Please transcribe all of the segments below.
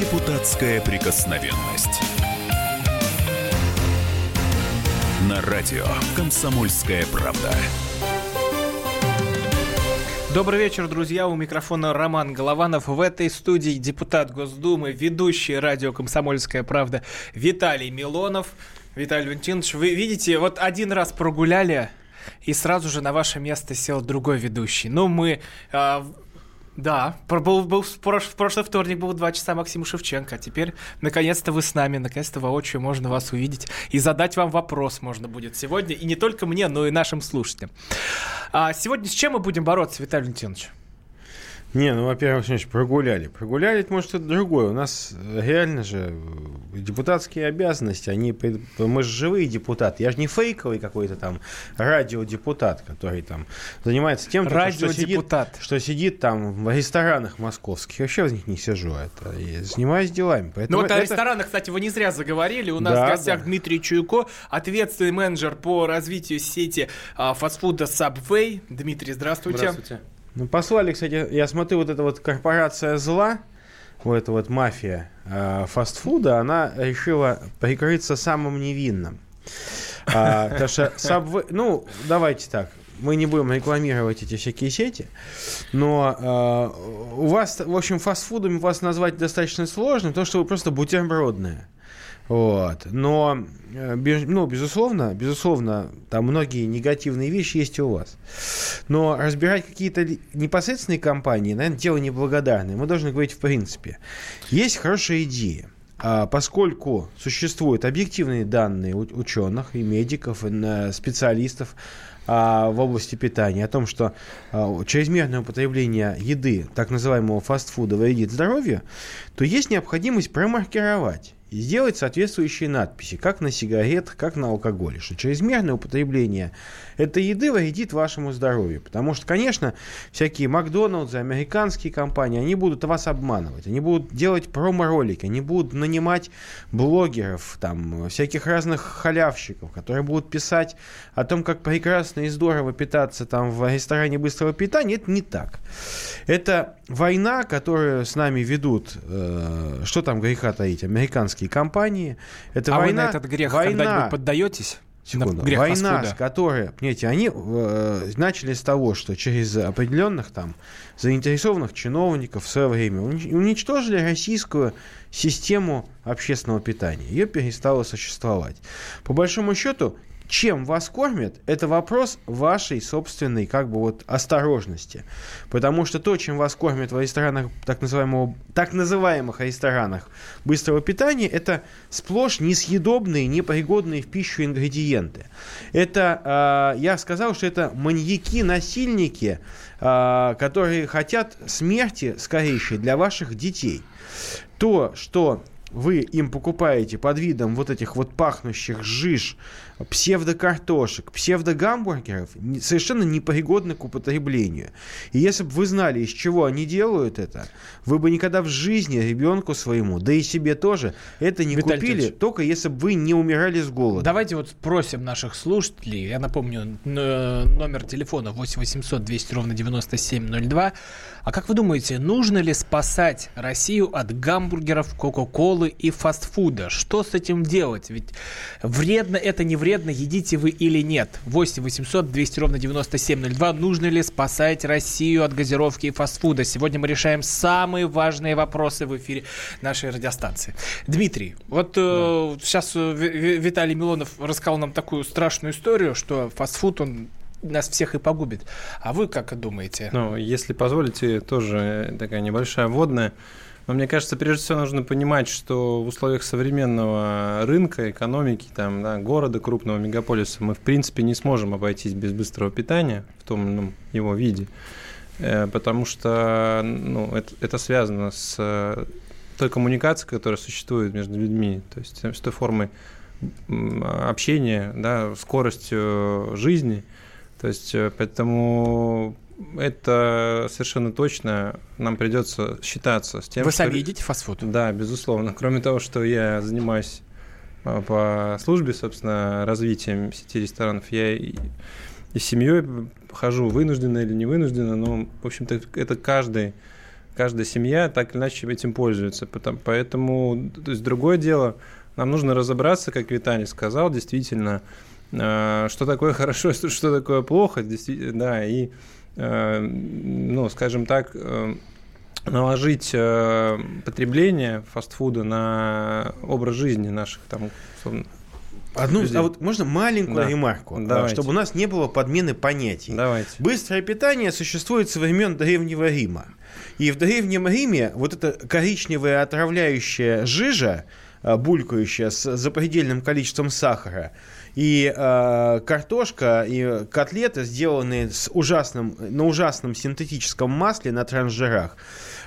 Депутатская прикосновенность. На радио «Комсомольская правда». Добрый вечер, друзья. У микрофона Роман Голованов. В этой студии депутат Госдумы, ведущий радио «Комсомольская правда» Виталий Милонов. Виталий Валентинович, вы видите, вот один раз прогуляли, и сразу же на ваше место сел другой ведущий. Ну, мы... Э, да, был, был, в, прош, в прошлый вторник был два часа Максима Шевченко, а теперь наконец-то вы с нами, наконец-то воочию можно вас увидеть и задать вам вопрос можно будет сегодня, и не только мне, но и нашим слушателям. А сегодня с чем мы будем бороться, Виталий Валентинович? Не, ну, во-первых, значит, прогуляли. Прогуляли, это, может, это другое. У нас реально же депутатские обязанности, они... Мы же живые депутаты. Я же не фейковый какой-то там радиодепутат, который там занимается тем, что сидит, что сидит там в ресторанах московских. Я вообще в них не сижу. Это, я занимаюсь делами. Поэтому ну, вот это... о ресторанах, кстати, вы не зря заговорили. У нас да, в гостях да. Дмитрий Чуйко, ответственный менеджер по развитию сети а, фастфуда Subway. Дмитрий, здравствуйте. Здравствуйте. Ну, послали, кстати, я смотрю, вот эта вот корпорация зла, вот эта вот мафия э, фастфуда, она решила прикрыться самым невинным. А, потому что Subway, ну, давайте так, мы не будем рекламировать эти всякие сети, но э, у вас, в общем, фастфудом вас назвать достаточно сложно, потому что вы просто бутербродные. Вот. Но, э, ну, безусловно, безусловно, там многие негативные вещи есть у вас. Но разбирать какие-то непосредственные компании, наверное, дело неблагодарное. Мы должны говорить в принципе. Есть хорошая идея. А поскольку существуют объективные данные ученых и медиков, и специалистов а, в области питания о том, что а, чрезмерное употребление еды, так называемого фастфуда, вредит здоровью, то есть необходимость промаркировать и сделать соответствующие надписи, как на сигаретах, как на алкоголе, что чрезмерное употребление этой еды вредит вашему здоровью. Потому что, конечно, всякие Макдоналдсы, американские компании, они будут вас обманывать, они будут делать промо-ролики, они будут нанимать блогеров, там, всяких разных халявщиков, которые будут писать о том, как прекрасно и здорово питаться там в ресторане быстрого питания. Это не так. Это война, которую с нами ведут, э, что там греха таить, американские компании. Это а война, вы на этот грех война, когда-нибудь поддаетесь? Секунду. Грех Война, с которой, понимаете, они э, начали с того, что через определенных там заинтересованных чиновников в свое время уничтожили российскую систему общественного питания. Ее перестало существовать. По большому счету, чем вас кормят, это вопрос вашей собственной как бы вот осторожности. Потому что то, чем вас кормят в ресторанах, так, называемого, так называемых ресторанах быстрого питания, это сплошь несъедобные, непригодные в пищу ингредиенты. Это, э, я сказал, что это маньяки-насильники, э, которые хотят смерти скорейшей для ваших детей. То, что вы им покупаете под видом вот этих вот пахнущих жиж, псевдокартошек, псевдогамбургеров, совершенно непригодны к употреблению. И если бы вы знали, из чего они делают это, вы бы никогда в жизни ребенку своему, да и себе тоже, это не Виталий купили, Ильич, только если бы вы не умирали с голода. Давайте вот спросим наших слушателей, я напомню, номер телефона 8 800 200 ровно 9702. А как вы думаете, нужно ли спасать Россию от гамбургеров, кока-колы и фастфуда? Что с этим делать? Ведь вредно это не вредно едите вы или нет. 8 800 200 ровно 9702. Нужно ли спасать Россию от газировки и фастфуда? Сегодня мы решаем самые важные вопросы в эфире нашей радиостанции. Дмитрий, вот э, да. э, сейчас Виталий Милонов рассказал нам такую страшную историю, что фастфуд, он нас всех и погубит. А вы как думаете? Ну, если позволите, тоже такая небольшая вводная. Но мне кажется, прежде всего нужно понимать, что в условиях современного рынка, экономики, там, да, города, крупного мегаполиса мы, в принципе, не сможем обойтись без быстрого питания в том ну, его виде, э, потому что ну, это, это связано с э, той коммуникацией, которая существует между людьми, то есть с той формой общения, да, скоростью жизни. То есть э, поэтому это совершенно точно нам придется считаться с тем, Вы что... сами едите фастфуд? Да, безусловно. Кроме того, что я занимаюсь а, по службе, собственно, развитием сети ресторанов, я и, и с семьей хожу, вынужденно или не вынужденно, но, в общем-то, это каждый каждая семья так или иначе этим пользуется. Поэтому, то есть другое дело, нам нужно разобраться, как Виталий сказал, действительно, э, что такое хорошо, что такое плохо, да, и, э, ну, скажем так, э, наложить потребление фастфуда на образ жизни наших там, Одну, а вот можно маленькую да. ремарку, Давайте. чтобы у нас не было подмены понятий. Давайте. Быстрое питание существует со времен Древнего Рима. И в Древнем Риме вот эта коричневая отравляющая жижа, Э, булькающая с запредельным количеством сахара, и э, картошка и котлеты, сделанные с ужасным, на ужасном синтетическом масле на трансжирах,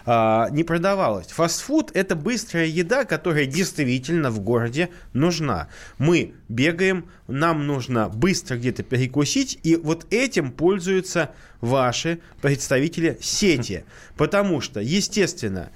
э, не продавалась. Фастфуд – это быстрая еда, которая действительно в городе нужна. Мы бегаем, нам нужно быстро где-то перекусить, и вот этим пользуются ваши представители сети. Потому что, естественно,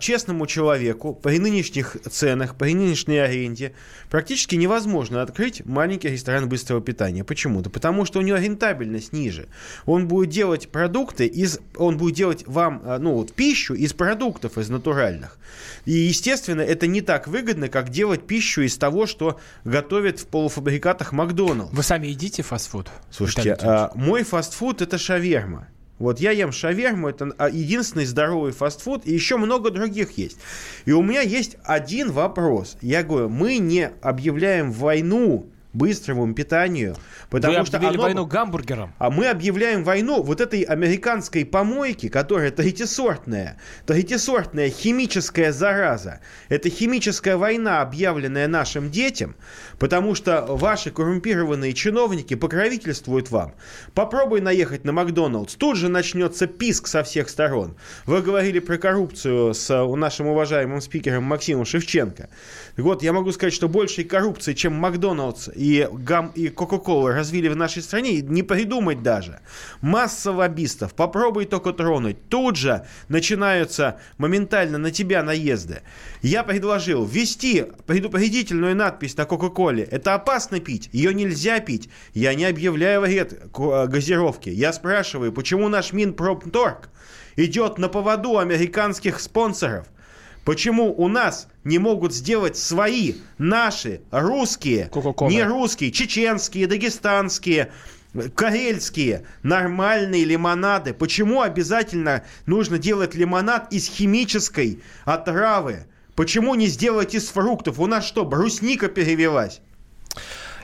честному человеку при нынешних ценах, при нынешней аренде практически невозможно открыть маленький ресторан быстрого питания. Почему? Да потому что у него рентабельность ниже. Он будет делать продукты из, он будет делать вам, а, ну вот пищу из продуктов, из натуральных. И естественно это не так выгодно, как делать пищу из того, что готовят в полуфабрикатах Макдоналдс. Вы сами едите фастфуд? Слушайте, а, мой фастфуд это шаверма. Вот я ем шаверму, это а, единственный здоровый фастфуд, и еще много других есть. И у меня есть один вопрос. Я говорю, мы не объявляем войну быстрому питанию. Потому Вы что объявили оно... войну гамбургерам. А мы объявляем войну вот этой американской помойке, которая третисортная. Третисортная химическая зараза. Это химическая война, объявленная нашим детям, потому что ваши коррумпированные чиновники покровительствуют вам. Попробуй наехать на Макдоналдс, тут же начнется писк со всех сторон. Вы говорили про коррупцию с нашим уважаемым спикером Максимом Шевченко. Вот, я могу сказать, что большей коррупции, чем Макдоналдс и, Гам, и Кока-Кола развили в нашей стране, не придумать даже. Масса лоббистов, попробуй только тронуть. Тут же начинаются моментально на тебя наезды. Я предложил ввести предупредительную надпись на Кока-Коле. Это опасно пить, ее нельзя пить. Я не объявляю вред газировки. Я спрашиваю, почему наш Минпромторг идет на поводу американских спонсоров? Почему у нас не могут сделать свои, наши, русские, не русские, чеченские, дагестанские, карельские нормальные лимонады? Почему обязательно нужно делать лимонад из химической отравы? Почему не сделать из фруктов? У нас что, брусника перевелась?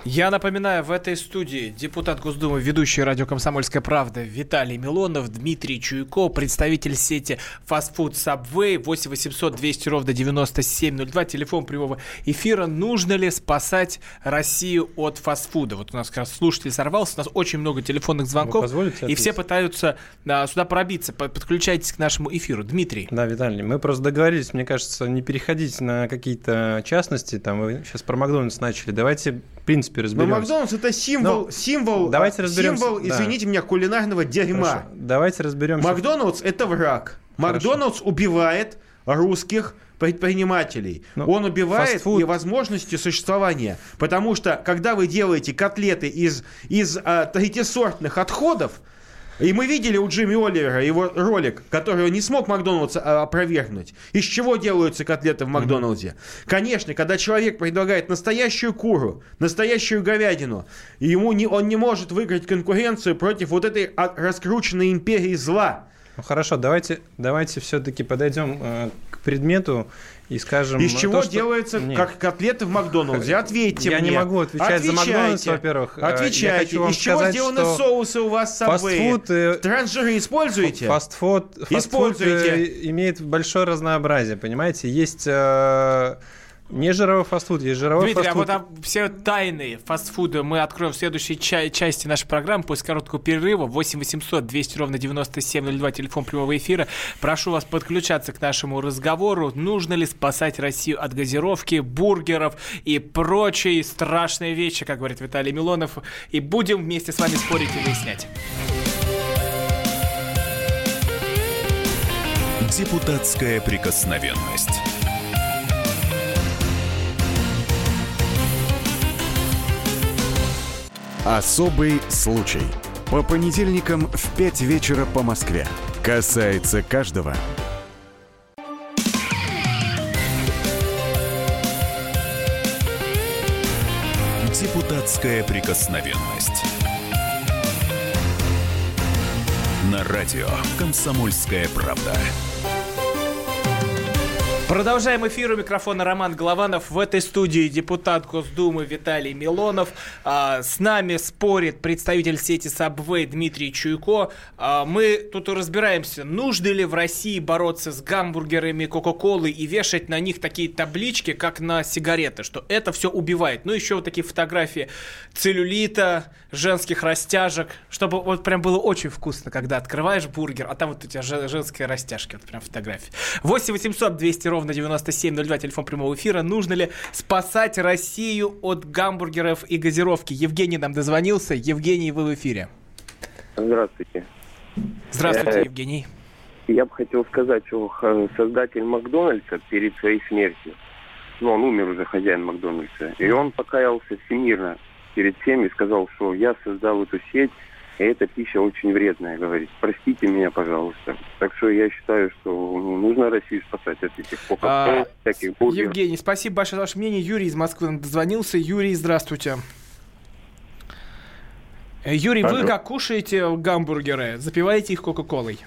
Я напоминаю, в этой студии депутат Госдумы, ведущий радио «Комсомольская правда» Виталий Милонов, Дмитрий Чуйко, представитель сети фастфуд Subway, 8 800 200 ровно 9702, телефон прямого эфира. Нужно ли спасать Россию от фастфуда? Вот у нас как раз слушатель сорвался, у нас очень много телефонных звонков, и все пытаются а, сюда пробиться. Подключайтесь к нашему эфиру. Дмитрий. Да, Виталий, мы просто договорились, мне кажется, не переходить на какие-то частности. Там вы сейчас про Макдональдс начали. Давайте, в принципе, разберемся. Но Макдональдс это символ, Но символ, давайте разберемся. символ, да. извините меня, кулинарного дерьма. Хорошо. Давайте разберемся. Макдональдс это враг. Макдональдс Хорошо. убивает русских предпринимателей. Но ну, Он убивает фастфуд... и возможности существования. Потому что, когда вы делаете котлеты из, из а, третисортных отходов, и мы видели у Джимми Оливера его ролик, который он не смог Макдональдс а, опровергнуть. Из чего делаются котлеты в Макдональдсе? Mm-hmm. Конечно, когда человек предлагает настоящую куру, настоящую говядину, ему не, он не может выиграть конкуренцию против вот этой раскрученной империи зла. Ну хорошо, давайте, давайте все-таки подойдем э, к предмету и скажем... Из чего то, что... делаются Нет. как котлеты в Макдональдсе? Ответьте я мне. Я не могу отвечать Отвечайте. за Макдональдс, во-первых. Э, Отвечайте. Из чего сказать, сделаны соусы у вас с Фастфуд... Э, Транжиры используете? Фастфуд, фастфуд используете. имеет большое разнообразие, понимаете? Есть... Э не жировой фастфуд, есть жировой Дмитрий, фастфуд. а вот а, все тайны фастфуда мы откроем в следующей ча- части нашей программы после короткого перерыва. 8 800 200 ровно 9702, телефон прямого эфира. Прошу вас подключаться к нашему разговору. Нужно ли спасать Россию от газировки, бургеров и прочие страшные вещи, как говорит Виталий Милонов. И будем вместе с вами спорить и выяснять. Депутатская прикосновенность. Особый случай. По понедельникам в 5 вечера по Москве. Касается каждого. Депутатская прикосновенность. На радио «Комсомольская правда». Продолжаем эфир у микрофона Роман Голованов. В этой студии депутат Госдумы Виталий Милонов. А, с нами спорит представитель сети Subway Дмитрий Чуйко. А, мы тут разбираемся, нужно ли в России бороться с гамбургерами Кока-Колы и вешать на них такие таблички, как на сигареты, что это все убивает. Ну, еще вот такие фотографии целлюлита, женских растяжек, чтобы вот прям было очень вкусно, когда открываешь бургер, а там вот у тебя женские растяжки, вот прям фотографии. 8 800 200 ровно ровно 9702, телефон прямого эфира. Нужно ли спасать Россию от гамбургеров и газировки? Евгений нам дозвонился. Евгений, вы в эфире. Здравствуйте. Здравствуйте, э, Евгений. Я бы хотел сказать, что создатель Макдональдса перед своей смертью, ну, он умер уже, хозяин Макдональдса, и он покаялся всемирно перед всеми и сказал, что я создал эту сеть и эта пища очень вредная, говорит. Простите меня, пожалуйста. Так что я считаю, что ну, нужно Россию спасать от этих а, всяких бургеров. Евгений, спасибо большое за ваше мнение. Юрий из Москвы нам дозвонился. Юрий, здравствуйте. Э, Юрий, Алло. вы как кушаете гамбургеры? Запиваете их Кока-Колой?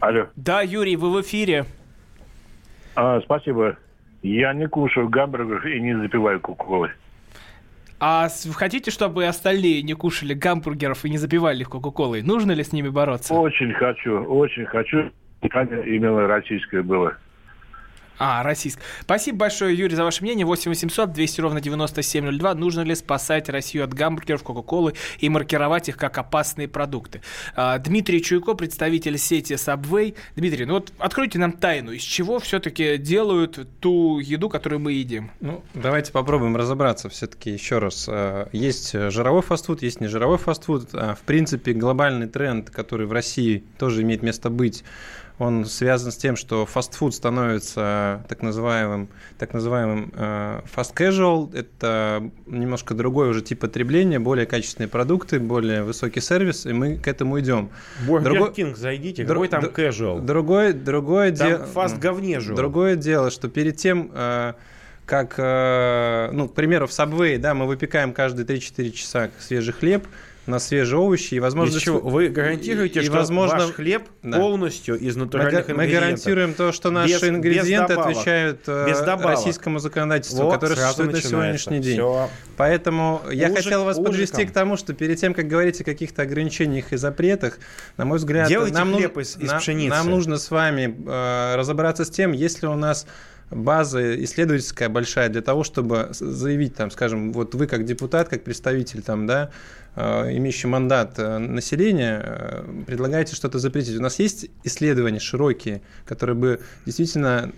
Алло. Да, Юрий, вы в эфире. А, спасибо. Я не кушаю гамбургеров и не запиваю Кока-Колой. А хотите, чтобы остальные не кушали гамбургеров и не запивали их Кока-Колой? Нужно ли с ними бороться? Очень хочу, очень хочу. Именно российское было. А, российск. Спасибо большое, Юрий, за ваше мнение. 8 800 200 ровно 9702. Нужно ли спасать Россию от гамбургеров, Кока-Колы и маркировать их как опасные продукты? А, Дмитрий Чуйко, представитель сети Subway. Дмитрий, ну вот откройте нам тайну, из чего все-таки делают ту еду, которую мы едим? Ну, давайте попробуем разобраться все-таки еще раз. А, есть жировой фастфуд, есть не жировой фастфуд. А, в принципе, глобальный тренд, который в России тоже имеет место быть, он связан с тем, что фастфуд становится так называемым, так называемым э, fast casual. Это немножко другой уже тип потребления, более качественные продукты, более высокий сервис, и мы к этому идем. Бургер Кинг зайдите, какой там casual? Другой, другое дело... фаст говнежу. Другое дело, что перед тем... Э, как, э, ну, к примеру, в Subway, да, мы выпекаем каждые 3-4 часа свежий хлеб, на свежие овощи и возможно чего вы гарантируете, и, что возможно, ваш хлеб да. полностью из натуральных мы, ингредиентов. Мы гарантируем то, что наши без, ингредиенты без отвечают э, без российскому законодательству, вот, которое существует на сегодняшний день. Все. Поэтому я ужик, хотел вас ужиком. подвести к тому, что перед тем, как говорить о каких-то ограничениях и запретах, на мой взгляд, Делайте нам, хлеб из, из нам, пшеницы. нам нужно с вами э, разобраться с тем, есть ли у нас база исследовательская большая для того, чтобы заявить, там, скажем, вот вы как депутат, как представитель там, да, э, имеющий мандат э, населения, э, предлагаете что-то запретить. У нас есть исследования широкие, которые бы действительно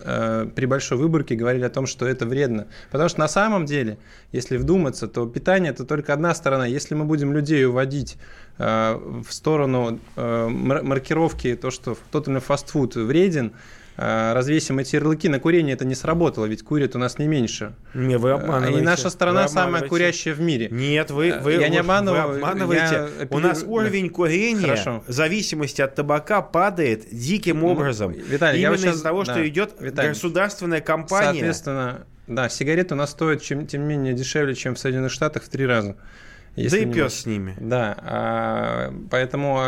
при большой выборке говорили о том, что это вредно. Потому что на самом деле, если вдуматься, то питание это только одна сторона. Если мы будем людей уводить в сторону маркировки, то, что тот или иной фастфуд вреден, развесим эти ярлыки, на курение это не сработало, ведь курят у нас не меньше. Не, вы обманываете. И наша страна самая курящая в мире. Нет, вы, вы, я не обманываю, вы обманываете. Я... У нас уровень курения Хорошо. в зависимости от табака падает диким образом. Виталий, Именно я сейчас... из-за того, что да. идет Виталий, государственная компания. Соответственно, да, сигареты у нас стоят, чем, тем не менее, дешевле, чем в Соединенных Штатах в три раза. Если да и пес с ними. Да, а, поэтому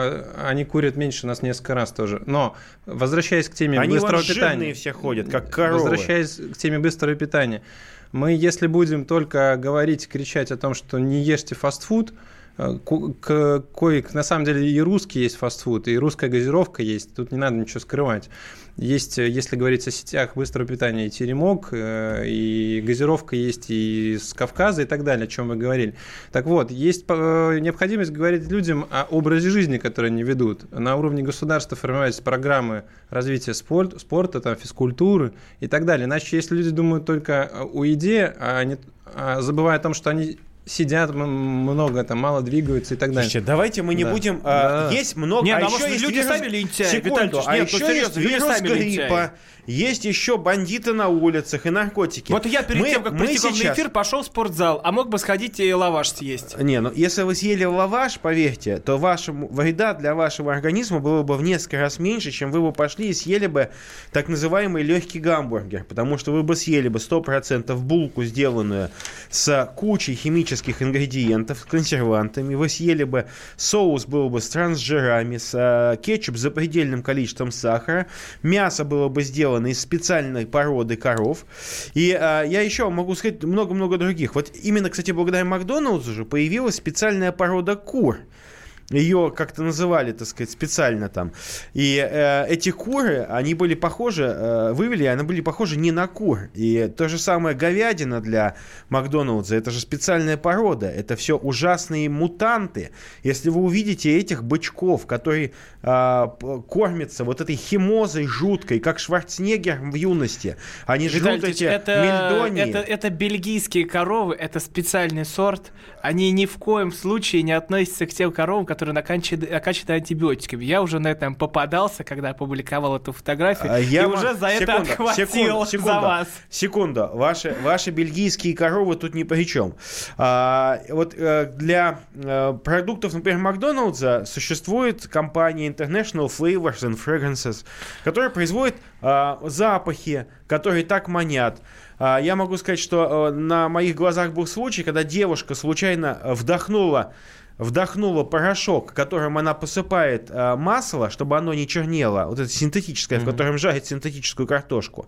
они курят меньше нас несколько раз тоже. Но возвращаясь к теме они быстрого питания. Они все ходят, как коровы. Возвращаясь к теме быстрого питания. Мы, если будем только говорить, кричать о том, что не ешьте фастфуд, Э, к, кое, на самом деле и русский есть фастфуд, и русская газировка есть, тут не надо ничего скрывать. Есть, э, если говорить о сетях быстрого питания, и теремок, э, и газировка есть и с Кавказа и так далее, о чем вы говорили. Так вот, есть необходимость говорить людям о образе жизни, который они ведут. На уровне государства формировались программы развития спорт, спорта, там, физкультуры и так далее. Иначе, если люди думают только о еде, а, не, а забывая о том, что они сидят много, там мало двигаются и так далее. Слушайте, давайте мы не Да. будем... а, Да. Есть много... Не, а ну, а еще может, есть люди вирус- сами лентяи, Секунду, а нет, ну, еще серьезно, есть вирус сами лентяи. гриппа, есть еще бандиты на улицах и наркотики. Вот я перед Мы- тем, как мы прийти к вам на сейчас- эфир, пошел в спортзал, а мог бы сходить и лаваш съесть. Не, ну если вы съели лаваш, поверьте, то вашему, вреда для вашего организма было бы в несколько раз меньше, чем вы бы пошли и съели бы так называемый легкий гамбургер, потому что вы бы съели бы 100% булку, сделанную с кучей химических ингредиентов, с консервантами, вы съели бы соус был бы с трансжирами, с э, кетчуп с запредельным количеством сахара, мясо было бы сделано из специальной породы коров, и э, я еще могу сказать много-много других. Вот именно, кстати, благодаря Макдоналдсу же появилась специальная порода кур. Ее как-то называли, так сказать, специально там. И э, эти куры, они были похожи, э, вывели, они были похожи не на кур. И то же самое говядина для Макдоналдса, это же специальная порода. Это все ужасные мутанты. Если вы увидите этих бычков, которые э, кормятся вот этой химозой жуткой, как Шварценеггер в юности, они жрут Виталий эти Ильич, это, мельдонии. это, это бельгийские коровы, это специальный сорт. Они ни в коем случае не относятся к тем коровам, которые накачаны, накачаны антибиотиками. Я уже на этом попадался, когда опубликовал эту фотографию, А и я уже ма- за это секунду, отхватил секунду, за секунду, вас. Секунду, ваши, ваши бельгийские коровы тут ни при чем. А, вот э, для э, продуктов, например, Макдоналдса существует компания International Flavors and Fragrances, которая производит а, запахи, которые так манят. А, я могу сказать, что э, на моих глазах был случай, когда девушка случайно вдохнула вдохнула порошок, которым она посыпает э, масло, чтобы оно не чернело, вот это синтетическое, в котором жарит синтетическую картошку.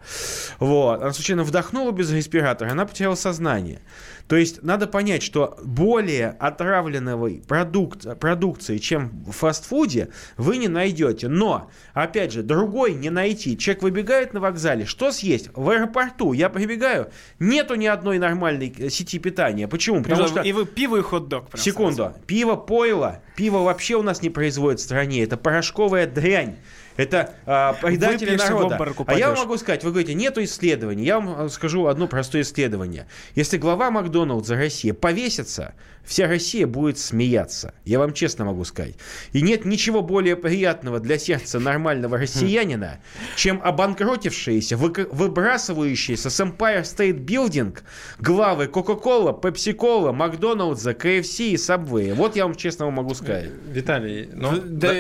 Вот. Она случайно вдохнула без респиратора, она потеряла сознание. То есть надо понять, что более отравленного продукт, продукции, чем в фастфуде, вы не найдете. Но, опять же, другой не найти. Человек выбегает на вокзале, что съесть? В аэропорту я прибегаю, нету ни одной нормальной э, сети питания. Почему? Потому что... И вы пиво и хот-дог. Секунду. сразу. Пиво, пойло. Пиво вообще у нас не производят в стране. Это порошковая дрянь. Это а, предатели народа. А я вам могу сказать, вы говорите, нету исследований. Я вам э, скажу одно простое исследование. Если глава Макдоналдса России повесится, вся Россия будет смеяться. Я вам честно могу сказать. И нет ничего более приятного для сердца нормального россиянина, чем обанкротившиеся, выбрасывающиеся с Empire State Building главы Coca-Cola, Pepsi-Cola, Макдоналдса, KFC и Subway. Вот я вам честно могу сказать. Виталий, ну, да,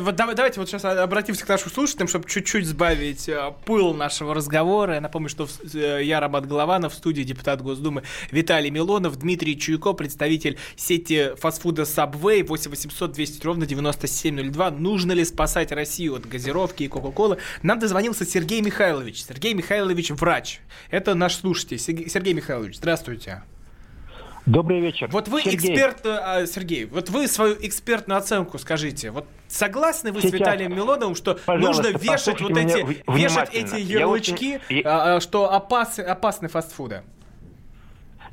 вот давай- давайте вот сейчас обратимся к нашим слушателям, чтобы чуть-чуть сбавить э, пыл нашего разговора. Я напомню, что э, я Роман Голованов, в студии депутат Госдумы Виталий Милонов, Дмитрий Чуйко, представитель сети фастфуда Subway, 8 800 200 ровно 9702. Нужно ли спасать Россию от газировки и Кока-Колы? Нам дозвонился Сергей Михайлович. Сергей Михайлович врач. Это наш слушатель. Сергей Михайлович, здравствуйте. Добрый вечер. Вот вы Сергей. эксперт, э, а, Сергей, вот вы свою экспертную оценку скажите. Вот согласны вы с Сейчас, Виталием Милоновым, что нужно вешать вот эти, вешать эти Я ярлычки, очень- а, а, что опасны, опасны фастфуды?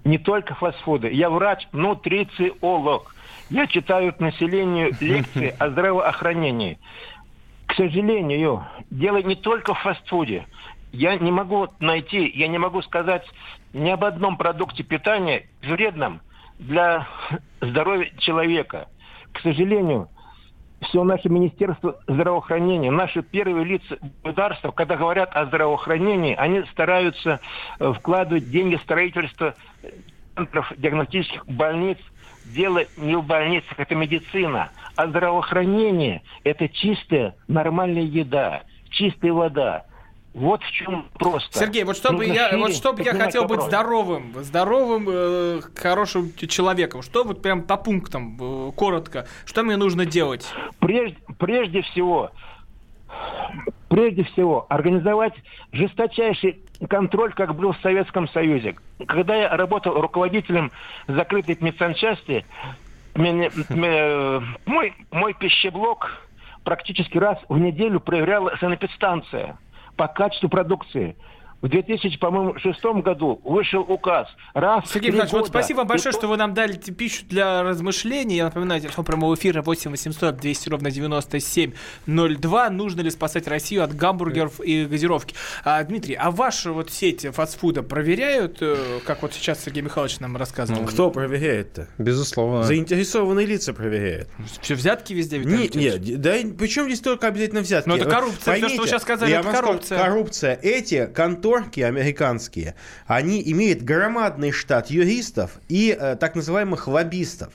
Не только фастфуды. Я врач, нутрициолог. Я читаю населению лекции о здравоохранении. К сожалению, дело не только в фастфуде. Я не могу найти, я не могу сказать ни об одном продукте питания вредном для здоровья человека. К сожалению, все наше Министерство здравоохранения, наши первые лица государства, когда говорят о здравоохранении, они стараются э, вкладывать деньги в строительство центров диагностических больниц. Дело не в больницах, это медицина. А здравоохранение – это чистая, нормальная еда, чистая вода. Вот в чем просто. Сергей, вот чтобы Нужно я, вот чтобы я хотел быть здоровым, здоровым, э, хорошим человеком, что вот прям по пунктам, э, коротко, что мне нужно делать? Прежде, прежде всего, прежде всего, организовать жесточайший контроль, как был в Советском Союзе. Когда я работал руководителем закрытой медсанчасти, м- мой, мой пищеблок практически раз в неделю проверяла санэпидстанция по качеству продукции. В 2006 году вышел указ. Раз Сергей Михайлович, вот спасибо вам большое, И что вы нам дали пищу для размышлений. Я напоминаю, телефон прямого эфира 8 800 200 ровно 9702. Нужно ли спасать Россию от гамбургеров и газировки? А, Дмитрий, а ваши вот сети фастфуда проверяют, э, как вот сейчас Сергей Михайлович нам рассказывал? Кто проверяет-то? Безусловно. Заинтересованные лица проверяют. Все взятки везде, Виталий Нет, нет, да и причем здесь только обязательно взятки. Ну, это коррупция. Всё, что вы сейчас сказали, я это вам скажу, коррупция. коррупция. Эти конторки американские, они имеют громадный штат юристов и э, так называемых лоббистов.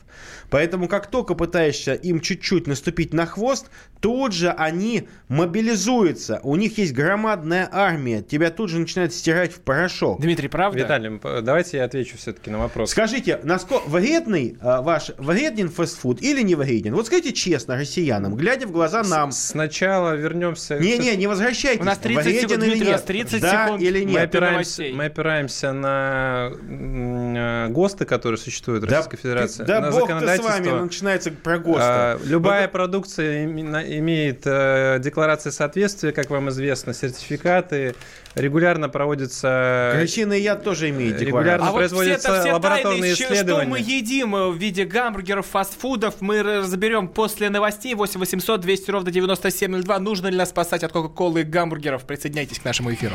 Поэтому как только пытаешься им чуть-чуть наступить на хвост, тут же они мобилизуются. У них есть громадная армия. Тебя тут же начинают стирать в порошок. Дмитрий, правда? Виталий, давайте я отвечу все-таки на вопрос. Скажите, насколько вредный а, ваш вреден фастфуд или не вреден? Вот скажите честно россиянам, глядя в глаза нам. Сначала вернемся... Не-не, не возвращайтесь. У нас 30 Вреден секунд, или Дмитрий, у нас нет? 30 да секунд. Или Мы нет? опираемся, новостей. мы опираемся на э, ГОСТы, которые существуют в Да, Российской Федерации. да на бог-то с вами, начинается про ГОСТы. А, Любая продукция име- на- имеет э, декларации соответствия, как вам известно, сертификаты. Регулярно проводятся... Крысиный яд тоже имеет Регулярно декларацию. А вот производятся все, все лабораторные тайны, щ- что исследования. мы едим э, в виде гамбургеров, фастфудов, мы разберем после новостей. 8 800 200 ровно 9702. Нужно ли нас спасать от Кока-Колы и гамбургеров? Присоединяйтесь к нашему эфиру.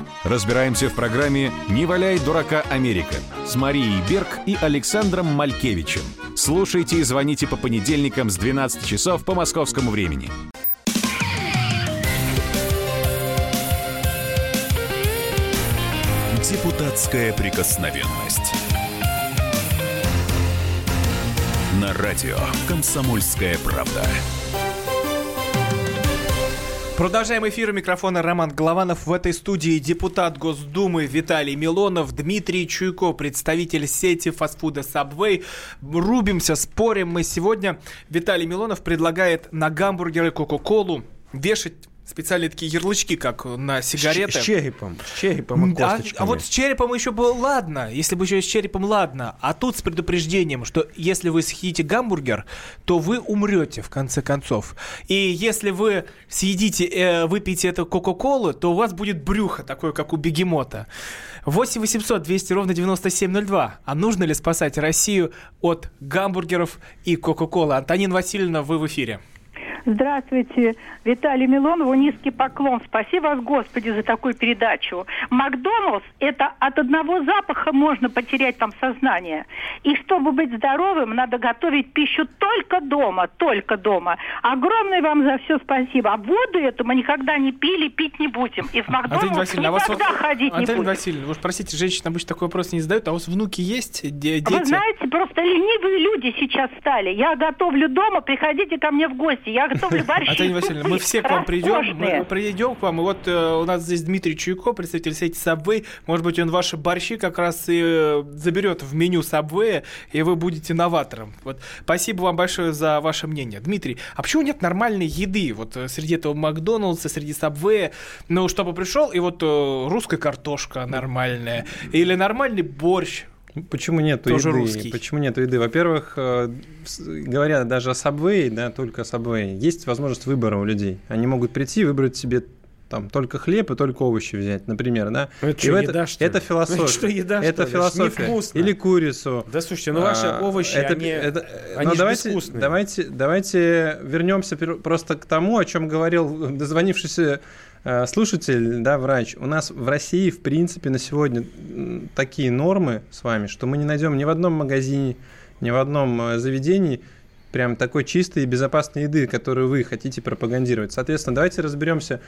Разбираемся в программе «Не валяй дурака Америка» с Марией Берг и Александром Малькевичем. Слушайте и звоните по понедельникам с 12 часов по московскому времени. Депутатская прикосновенность. На радио «Комсомольская правда». Продолжаем эфир. У микрофона Роман Голованов. В этой студии депутат Госдумы Виталий Милонов, Дмитрий Чуйко, представитель сети фастфуда Subway. Рубимся, спорим мы сегодня. Виталий Милонов предлагает на гамбургеры Кока-Колу вешать специальные такие ярлычки, как на сигареты. С, с черепом. С черепом и А, косточками. а вот с черепом еще было ладно, если бы еще с черепом ладно. А тут с предупреждением, что если вы съедите гамбургер, то вы умрете в конце концов. И если вы съедите, э, выпьете эту Кока-Колу, то у вас будет брюхо такое, как у бегемота. 8 800 200 ровно 9702. А нужно ли спасать Россию от гамбургеров и Кока-Колы? Антонин Васильевна, вы в эфире. Здравствуйте, Виталий Милонову низкий поклон. Спасибо вас, Господи, за такую передачу. Макдоналдс – это от одного запаха можно потерять там сознание. И чтобы быть здоровым, надо готовить пищу только дома, только дома. Огромное вам за все спасибо. А воду эту мы никогда не пили, пить не будем. И в Антонина Макдоналдс Васильевна, а у вас никогда ходить не Антонина будем. Васильевна, вы уж простите, женщины обычно такой вопрос не задают, а у вас внуки есть, де- дети? Вы знаете, просто ленивые люди сейчас стали. Я готовлю дома, приходите ко мне в гости. Я готовлю борщи, Антонина Васильевна, мы все к вам придем, мы придем к вам. И вот э, у нас здесь Дмитрий Чуйко, представитель сети Subway. Может быть, он ваши борщи как раз и э, заберет в меню Subway, и вы будете новатором. Вот. Спасибо вам большое за ваше мнение. Дмитрий, а почему нет нормальной еды вот э, среди этого Макдоналдса, среди Subway? Ну, чтобы пришел, и вот русская картошка нормальная, или нормальный борщ, Почему нет Тоже еды? русский. Почему нет еды? Во-первых, э, говоря даже о Subway, да, только о Subway, есть возможность выбора у людей. Они могут прийти и выбрать себе там только хлеб и только овощи взять, например, да. Ну, это И что, в еда, что ли? это философия. Ну, это что, еда, это что философия. Невкусно. Или курицу. Да слушайте, ну ваши А, овощи, это- они, это- они ж давайте, безвкусные. давайте, давайте вернемся просто к тому, о чем говорил дозвонившийся э, слушатель, да, врач. У нас в России, в принципе, на сегодня такие нормы с вами, что мы не найдем ни в одном магазине, ни в одном э, заведении прям такой чистой и безопасной еды, которую вы хотите пропагандировать. Соответственно, давайте разберемся,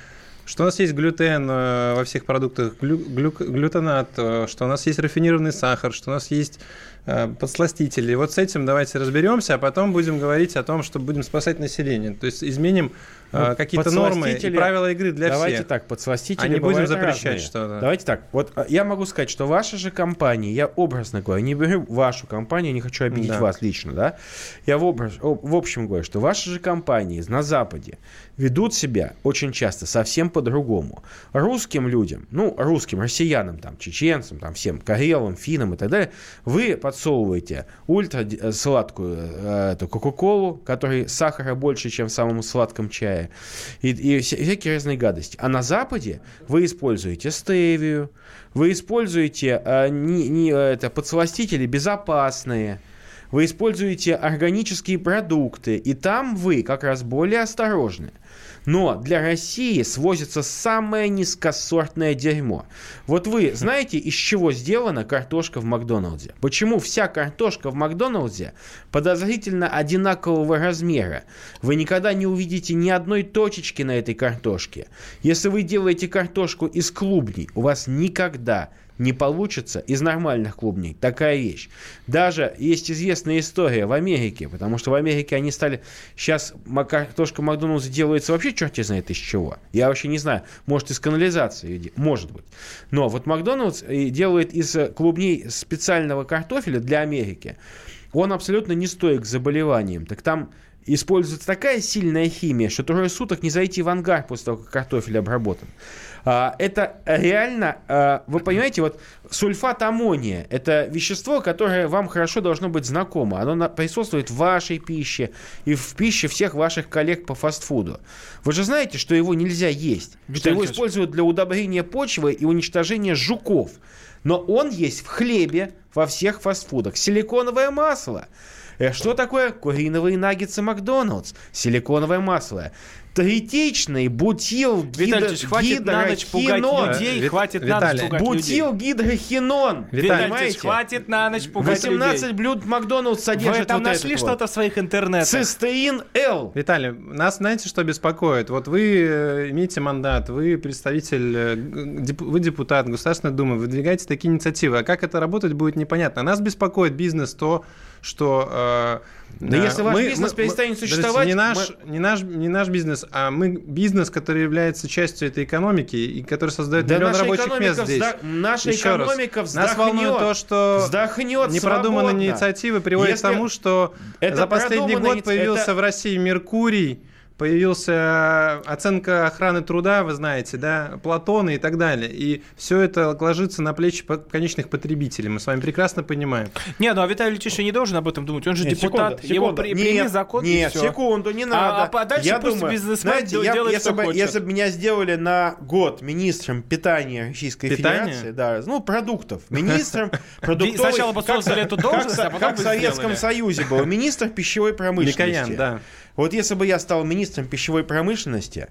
что у нас есть глютен э, во всех продуктах, глю- глю- глютенат, э, что у нас есть рафинированный сахар, что у нас есть э, подсластители. Вот с этим давайте разберемся, а потом будем говорить о том, что будем спасать население. То есть изменим э, какие-то нормы и правила игры для Давайте всех. так, подсластители А не будем запрещать что-то. Давайте так, вот а, я могу сказать, что ваша же компания, я образно говорю, не беру вашу компанию, не хочу обидеть Да. вас лично, да? Я в, образ, в общем говорю, что ваши же компании на Западе ведут себя очень часто совсем по-другому. Русским людям, ну, русским, россиянам, там, чеченцам, там, всем, карелам, финнам и так далее, вы подсовываете ультра д- сладкую э, эту кока-колу, которой сахара больше, чем в самом сладком чае, и, и всякие разные гадости. А на Западе вы используете стевию, вы используете э, не- не, э, это, подсластители безопасные, вы используете органические продукты, и там вы как раз более осторожны. Но для России свозится самое низкосортное дерьмо. Вот вы знаете, из чего сделана картошка в Макдональдсе? Почему вся картошка в Макдональдсе подозрительно одинакового размера? Вы никогда не увидите ни одной точечки на этой картошке. Если вы делаете картошку из клубней, у вас никогда не получится из нормальных клубней. Такая вещь. Даже есть известная история в Америке, потому что в Америке они стали... Сейчас картошка Макдональдс делается вообще черт знает из чего. Я вообще не знаю. Может, из канализации. Может быть. Но вот Макдональдс э, делает из э, клубней специального картофеля для Америки. Он абсолютно не стоит к заболеваниям. Так там используется такая сильная химия, что трое суток не зайти в ангар после того, как картофель обработан. А, это реально, а, вы понимаете, вот сульфат аммония – это вещество, которое вам хорошо должно быть знакомо. Оно присутствует в вашей пище и в пище всех ваших коллег по фастфуду. Вы же знаете, что его нельзя есть, что Виталий его Николаевич. используют для удобрения почвы и уничтожения жуков. Но он есть в хлебе во всех фастфудах. Силиконовое масло. Э, Что такое куриновые наггетсы Макдоналдс? Силиконовое масло. Третичный бутил Виталий Ильич, хватит на ночь пугать людей, Вит- хватит на ночь пугать людей. Бутил гидрохинон. Понимаете? хватит на ночь пугать 18 людей. блюд Макдоналдс Вы содержит там вот нашли этот вот. что-то в своих интернетах? Цистеин Л. Виталий, нас знаете, что беспокоит? Вот вы э, имеете мандат, вы представитель, э, вы депутат Государственной Думы, выдвигаете такие инициативы. А как это работать, будет непонятно. Нас беспокоит бизнес то, что... э, Да э, если ваш бизнес перестанет подождите, существовать, Не наш, не, наш, не наш бизнес, а мы бизнес, который является частью этой экономики и который создает Да миллион рабочих мест здесь. взда- наша Еще раз. экономика Нас вздохнет. волнует то, что Вздохнет непродуманные свободно. инициативы приводят Если к тому, что это за последний год появился инициатива- в России Меркурий, появился оценка охраны труда, вы знаете, да, Платона и так далее. И все это ложится на плечи конечных потребителей. Мы с вами прекрасно понимаем. Не, ну а Виталий Ильич не должен об этом думать. Он же Нет, депутат. секунду, Его секунду. при, нет, прими закон и Нет, всё. секунду, не А- надо. а дальше я пусть думаю, бизнесмен знаете, дел- я- делает, если, что бы, хочет. если бы меня сделали на год министром питания Российской Питания? Федерации, да, ну, продуктов, министром продуктовой... Сначала бы создали со- эту должность, а потом Как в Советском. Союзе был министр пищевой промышленности. Да. Вот если бы я стал министром пищевой промышленности,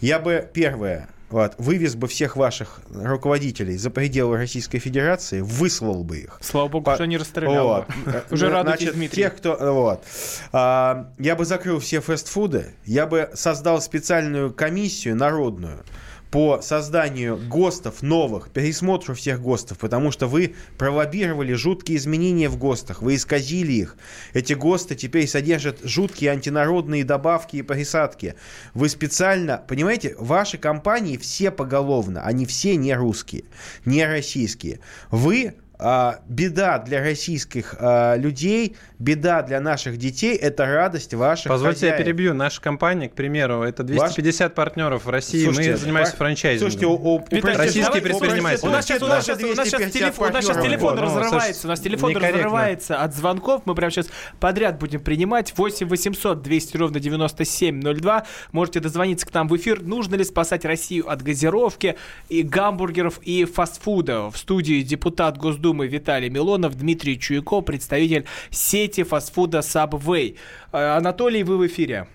я бы, первое, вот, вывез бы всех ваших руководителей за пределы Российской Федерации, выслал бы их. Слава богу, По- что не расстрелял. Вот. Уже радуйтесь, значит, Дмитрий. Тех, кто... Вот. А, я бы закрыл все фастфуды, я бы создал специальную комиссию народную по созданию ГОСТов новых, пересмотру всех ГОСТов, потому что вы пролоббировали жуткие изменения в ГОСТах, вы исказили их. Эти ГОСТы теперь содержат жуткие антинародные добавки и присадки. Вы специально, понимаете, ваши компании все поголовно, они все не русские, не российские. Вы беда для российских а, людей, беда для наших детей – это радость ваших Позвольте, я хозяев. перебью. Наша компания, к примеру, это 250 партнеров в России. Слушайте, Мы занимаемся пар- франчайзингом. Слушайте, у, у, Виталий, Российские предприниматели. У нас сейчас, у нас сейчас, у нас сейчас 250 телефон, у нас сейчас телефон Вот, ну, разрывается. У нас телефон некорректно. разрывается от звонков. Мы прямо сейчас подряд будем принимать. 8 800 200 ровно 9702. Можете дозвониться к нам в эфир. Нужно ли спасать Россию от газировки и гамбургеров и фастфуда? В студии депутат Госдумы Виталий Милонов, Дмитрий Чуйко, представитель сети фастфуда Subway. Э, Анатолий, вы в эфире.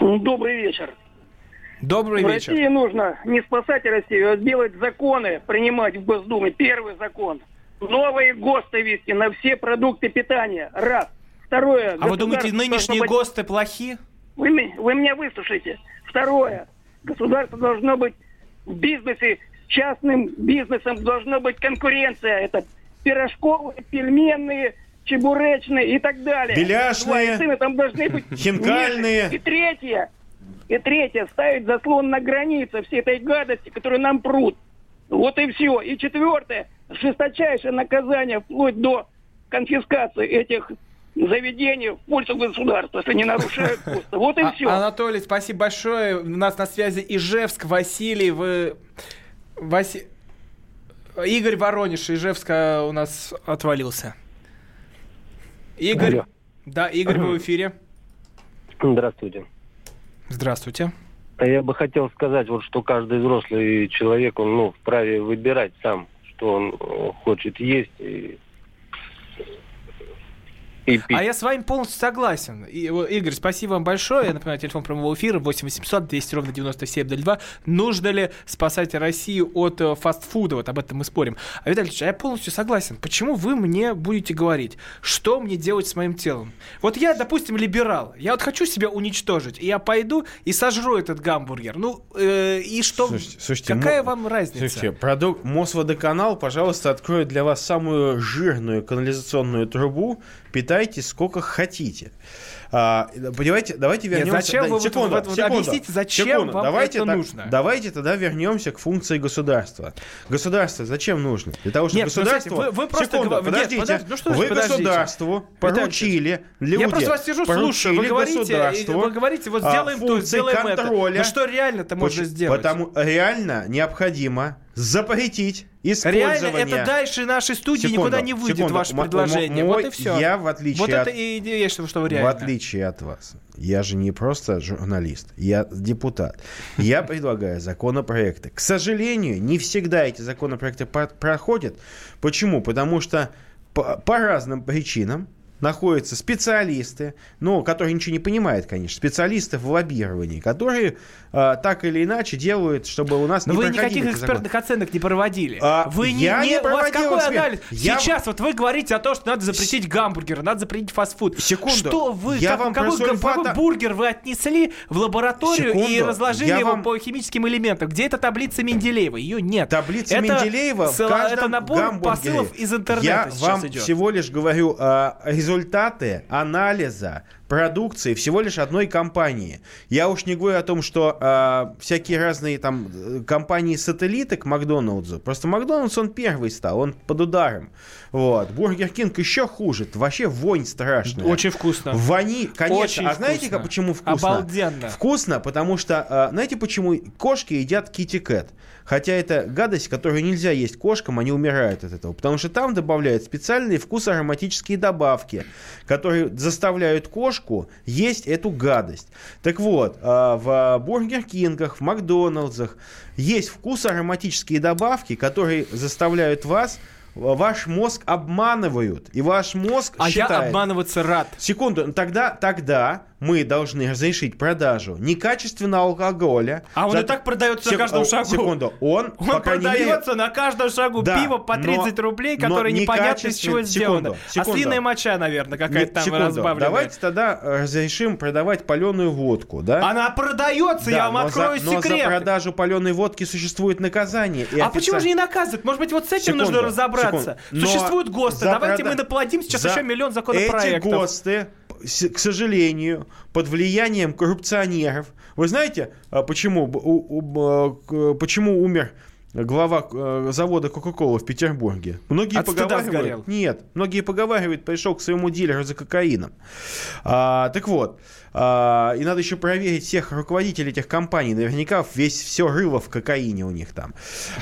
Добрый вечер. Добрый в вечер. России нужно не спасать Россию, а сделать законы, принимать в Госдуме. Первый закон. Новые ГОСТы вести на все продукты питания. Раз. Второе. А вы думаете, нынешние быть- ГОСТы плохи? Вы, вы меня выслушайте. Второе. Государство должно быть в бизнесе, частным бизнесом должна быть конкуренция. Это пирожковые, пельменные, чебуречные и так далее. Беляшные. Цены там должны быть Хинкальные. ниже. И третье. И третье, ставить заслон на границе всей этой гадости, которую нам прут. Вот и все. И четвертое, жесточайшее наказание вплоть до конфискации этих заведений в пользу государства, если не нарушают ГОСТа. Вот и А- все. Анатолий, спасибо большое. У нас на связи Ижевск, Василий. Вы... Васи... Игорь Воронеж, Ижевска у нас отвалился. Игорь. Алло. Да, Игорь, вы в эфире. Здравствуйте. Здравствуйте. А Я бы хотел сказать, вот, что каждый взрослый человек, он ну, вправе выбирать сам, что он э, хочет есть и, и пить. А я с вами полностью согласен. И, Игорь, спасибо вам большое. Я напоминаю, телефон прямого эфира 8 800 200 ровно 9702. Нужно ли спасать Россию от э, фастфуда? Вот об этом мы спорим. А, Виталий Ильич, а я полностью согласен. Почему вы мне будете говорить, что мне делать с моим телом? Вот я, допустим, либерал. Я вот хочу себя уничтожить. И я пойду и сожру этот гамбургер. Ну, э, и что? Слушайте, слушайте, Какая мо- вам разница? Слушайте, продукт Мосводоканал, пожалуйста, откроет для вас самую жирную канализационную трубу. Питайтесь сколько хотите. А, понимаете, давайте Нет, вернемся... зачем да, вы секунду, вот- вот секунду, объясните, зачем секунду. вам давайте это так- нужно? Давайте тогда вернемся к функции государства. Государство зачем нужно? Для того, чтобы Нет, ну, государство... знаете, вы- вы просто секунду, нет, подождите. подожди, ну что вы подождите. государству поручили, люди Я просто вас сижу, слушаю, вы говорите, государству, и вы говорите, вот а, сделаем то, сделаем это. контроля. Ну что реально-то можно сделать? Потому реально необходимо запретить использование... Реально, это дальше нашей студии Секунду, никуда не выйдет секунду. ваше предложение. мой- вот и все. Я, в отличие Вот от... это и идея, что, что реально. В отличие от вас, я же не просто журналист, я депутат. Я предлагаю законопроекты. К сожалению, не всегда эти законопроекты проходят. Почему? Потому что по, по разным причинам находятся специалисты, ну, которые ничего не понимают, конечно, специалисты в лоббировании, которые а, так или иначе делают, чтобы у нас Но не вы никаких экспертных оценок не проводили. А, вы не, я не у вас проводил какой анализ? Я- Сейчас вот вы говорите о том, что надо запретить гамбургеры, надо запретить фастфуд. Секунду. Что вы, Я как- вам какой, про какой сульфата- бургер вы отнесли в лабораторию и Секунду. разложили Я его вам- по химическим элементам? Где эта таблица Менделеева? Ее нет. Таблица это Менделеева в села- каждом Это набор гамбургере. посылов из интернета Я вам идет. всего лишь говорю а, результаты анализа продукции всего лишь одной компании. Я уж не говорю о том, что а, всякие разные там э, компании-сателлиты к Макдоналдсу. Просто Макдоналдс, он первый стал, он под ударом. Вот. Бургер Кинг еще хуже. Вообще вонь страшная. Очень вкусно. Вони, конечно. Очень а знаете, вкусно. почему вкусно? Обалденно. Вкусно, потому что, а, знаете, почему кошки едят Kitekat? Хотя это гадость, которую нельзя есть кошкам, они умирают от этого. Потому что там добавляют специальные вкусоароматические добавки, которые заставляют кошку есть эту гадость. Так вот, а, в Бургер Кингах, в Макдоналдсах есть вкусоароматические добавки, которые заставляют вас Ваш мозг обманывают, и ваш мозг А я считает... обманываться рад. Секунду, тогда, тогда мы должны разрешить продажу некачественного алкоголя. А он За- и так продается на Сек- каждом о, шагу. Секунду, он, Он крайней мере- продается на каждом шагу Да, пиво по но- 30 рублей, но которое непонятно из чего сделано. секунду, А секунду. слиная моча, наверное, какая-то там секунду, разбавленная. Давайте тогда э, разрешим продавать паленую водку, да? Она продается, Да, я вам но открою за, Но за секрет. продажу паленой водки существует наказание. А офици- почему же не наказывают? Может быть, вот с этим Секунду, нужно разобраться. секунду. Но Существуют ГОСТы. Давайте прода- мы наплодим сейчас за еще миллион Эти законопроектов. ГОСТы, с- к сожалению, под влиянием коррупционеров. Вы знаете, а, почему, к- почему умер глава э, завода Кока-Кола в Петербурге? Многие От поговаривают... Нет, многие поговаривают, пришел к своему дилеру за кокаином. А, так вот, а, и надо еще проверить всех руководителей этих компаний. Наверняка весь все рыло в кокаине у них там.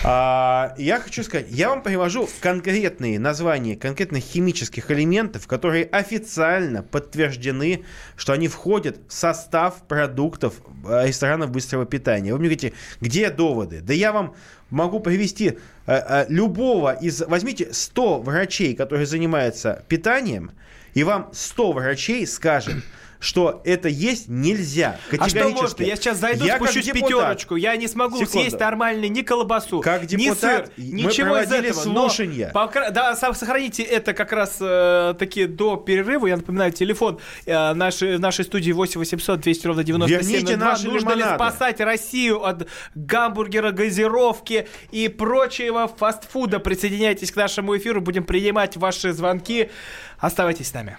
А, я хочу сказать, я вам привожу конкретные названия конкретных химических элементов, которые официально подтверждены, что они входят в состав продуктов э, ресторанов быстрого питания. Вы мне говорите, где доводы? Да я вам могу привести э, э, любого из... Возьмите 100 врачей, которые занимаются питанием, и вам 100 врачей скажет, что это есть нельзя. А что Категорически. можно? Я сейчас зайду, Я спущусь депутат- пятерочку. Я не смогу Секунду. съесть нормально ни колбасу, Как ни сыр, депутат мы ничего из этого. Но слушания. пока- да, со- сохраните это как раз э, таки до перерыва. Я напоминаю, телефон э, нашей, нашей студии 8 800 200 ровно 97 Верните наши Нужно ли лимонады. спасать Россию от гамбургера, газировки и прочего фастфуда? Присоединяйтесь к нашему эфиру. Будем принимать ваши звонки. Оставайтесь с нами.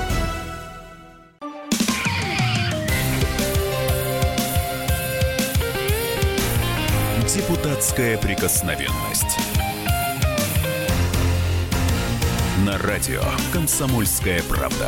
Депутатская прикосновенность. На радио «Комсомольская правда».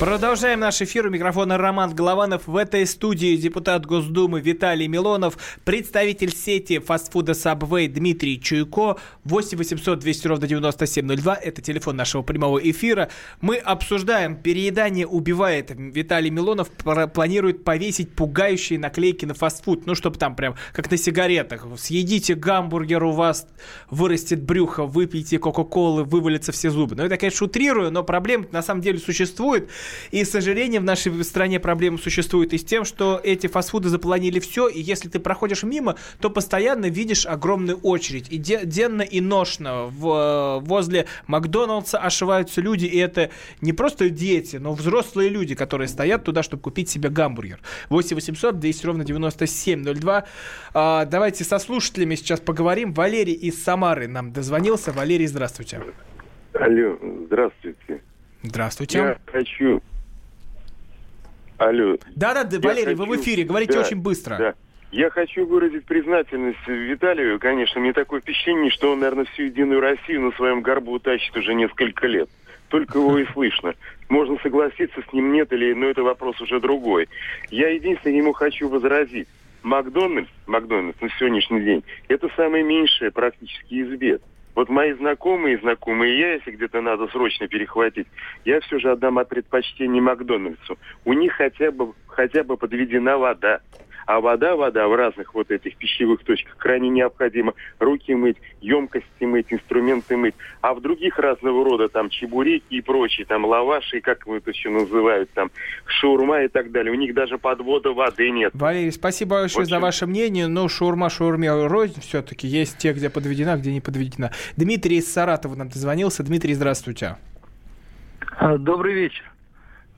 Продолжаем наш эфир. У микрофона Роман Голованов. В этой студии депутат Госдумы Виталий Милонов, представитель сети фастфуда Subway Дмитрий Чуйко. 8 800 200 ровно 9702. Это телефон нашего прямого эфира. Мы обсуждаем, переедание убивает. Виталий Милонов планирует повесить пугающие наклейки на фастфуд. Ну, чтобы там прям, как на сигаретах. Съедите гамбургер, у вас вырастет брюхо, выпейте кока-колы, вывалятся все зубы. Ну, это, конечно, утрирую, но проблема на самом деле существует. И, с сожалением, в нашей стране проблема существует и с тем, что эти фастфуды заполонили все, и если ты проходишь мимо, то постоянно видишь огромную очередь. И де- денно и ношно в, возле Макдоналдса ошиваются люди, и это не просто дети, но взрослые люди, которые стоят туда, чтобы купить себе гамбургер. 8 800 200 ровно 9702. А, давайте со слушателями сейчас поговорим. Валерий из Самары нам дозвонился. Валерий, здравствуйте. Алло, здравствуйте. Здравствуйте. Я хочу... Алло. Да-да, Валерий, вы в хочу- эфире, говорите да, очень быстро. Да. Я хочу выразить признательность Виталию, конечно. Мне такое впечатление, что он, наверное, всю Единую Россию на своем горбу тащит уже несколько лет. Только его и слышно. Можно согласиться с ним, нет, или, но это вопрос уже другой. Я единственное ему хочу возразить. Макдональдс, Макдональдс на сегодняшний день, это самое меньшее практически из бед. Вот мои знакомые, знакомые, я, если где-то надо срочно перехватить, я все же отдам от предпочтения Макдональдсу. У них хотя бы, хотя бы подведена вода. А вода, вода в разных вот этих пищевых точках крайне необходимо. Руки мыть, емкости мыть, инструменты мыть. А в других разного рода там чебуреки и прочие, там лаваши, как вы это еще называют, там шаурма и так далее. У них даже подвода воды нет. Валерий, спасибо большое за ваше мнение, но шаурма шаурме рознь все-таки. Есть те, где подведена, где не подведена. Дмитрий из Саратова нам дозвонился. Дмитрий, здравствуйте. А, Добрый вечер.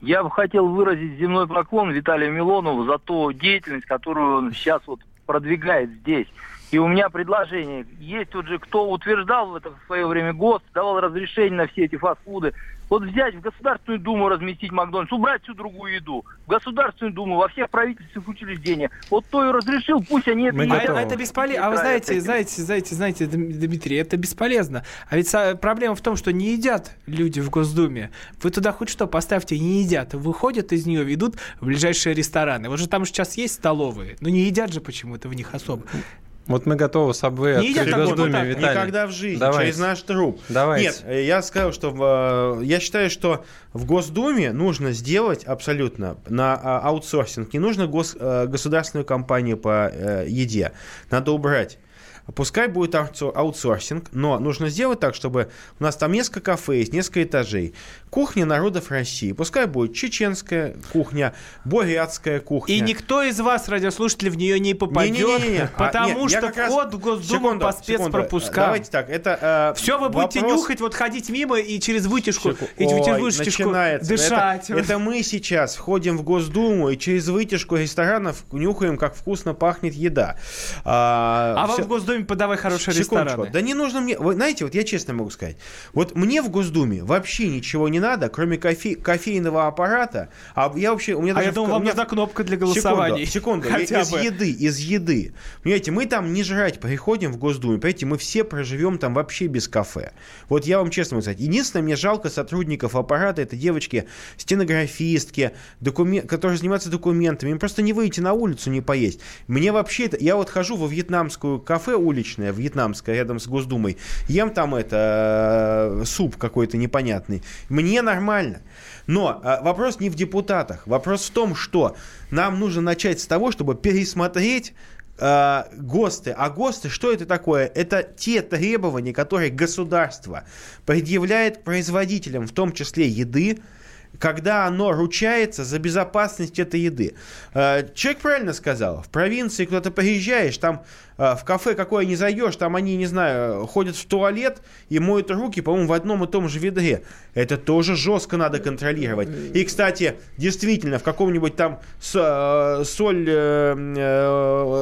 Я бы хотел выразить земной поклон Виталию Милонову за ту деятельность, которую он сейчас вот продвигает здесь. И у меня предложение. Есть тут же, кто утверждал в это в свое время ГОСТ, давал разрешение на все эти фастфуды. Вот взять в Государственную Думу разместить Макдональдс, убрать всю другую еду. В Государственную Думу, во всех правительственных учреждениях. Вот то и разрешил, пусть они это а, это, это бесполезно. А вы знаете, знаете, знаете, знаете, Дм- Дмитрий, это бесполезно. А ведь проблема в том, что не едят люди в Госдуме. Вы туда хоть что поставьте, не едят. Выходят из нее, идут в ближайшие рестораны. Вот же там сейчас есть столовые, но не едят же почему-то в них особо. Вот мы готовы с Subway Не открыть в Госдуме. Виталий. Никогда в жизни, Давайте. через наш труп. Давайте. Нет, э, я скажу, что э, я считаю, что в Госдуме нужно сделать абсолютно на а, аутсорсинг. Не нужно гос- э, государственную компанию по еде. Надо убрать. Пускай будет аутсор- аутсорсинг, но нужно сделать так, чтобы у нас там несколько кафе есть, несколько этажей. Кухня народов России. Пускай будет чеченская кухня, бурятская кухня. И никто из вас, радиослушателей, в нее не попадет. А, потому нет, я что как раз- вход в Госдуму Секунду, по секунду. спецпропускам. Давайте так, это... Все, вы будете вопрос- нюхать, вот ходить мимо и через вытяжку, и Ой, через вытяжку начинается. дышать. Это, это мы сейчас входим в Госдуму и через вытяжку ресторанов нюхаем, как вкусно пахнет еда. А, А вам всё- в Госдуме подавай хорошие Секундочку. рестораны. Да не нужно мне... Вы знаете, вот я честно могу сказать. Вот мне в Госдуме вообще ничего не надо, кроме кофе, кофейного аппарата. А я вообще... У меня А даже я в- думал, у вам меня- нужна кнопка для голосований. Секунду, секунду. Хотя из бы. еды, из еды. Понимаете, мы там не жрать приходим в Госдуме, понимаете, мы все проживем там вообще без кафе. Вот я вам честно могу сказать. Единственное, мне жалко сотрудников аппарата, это девочки, стенографистки, докумен... которые занимаются документами. Им просто не выйти на улицу, не поесть. Мне вообще это... Я вот хожу во вьетнамскую кафе уличное, вьетнамское, рядом с Госдумой, ем там это, э, суп какой-то непонятный. Мне нормально. Но э, вопрос не в депутатах. Вопрос в том, что нам нужно начать с того, чтобы пересмотреть э, ГОСТы. А ГОСТы, что это такое? Это те требования, которые государство предъявляет производителям, в том числе еды, когда оно ручается за безопасность этой еды. Э, человек правильно сказал. В провинции куда-то приезжаешь, там э, в кафе какое не зайдешь, там они, не знаю, ходят в туалет и моют руки, по-моему, в одном и том же ведре. Это тоже жестко надо контролировать. И, кстати, действительно, в каком-нибудь там э, соль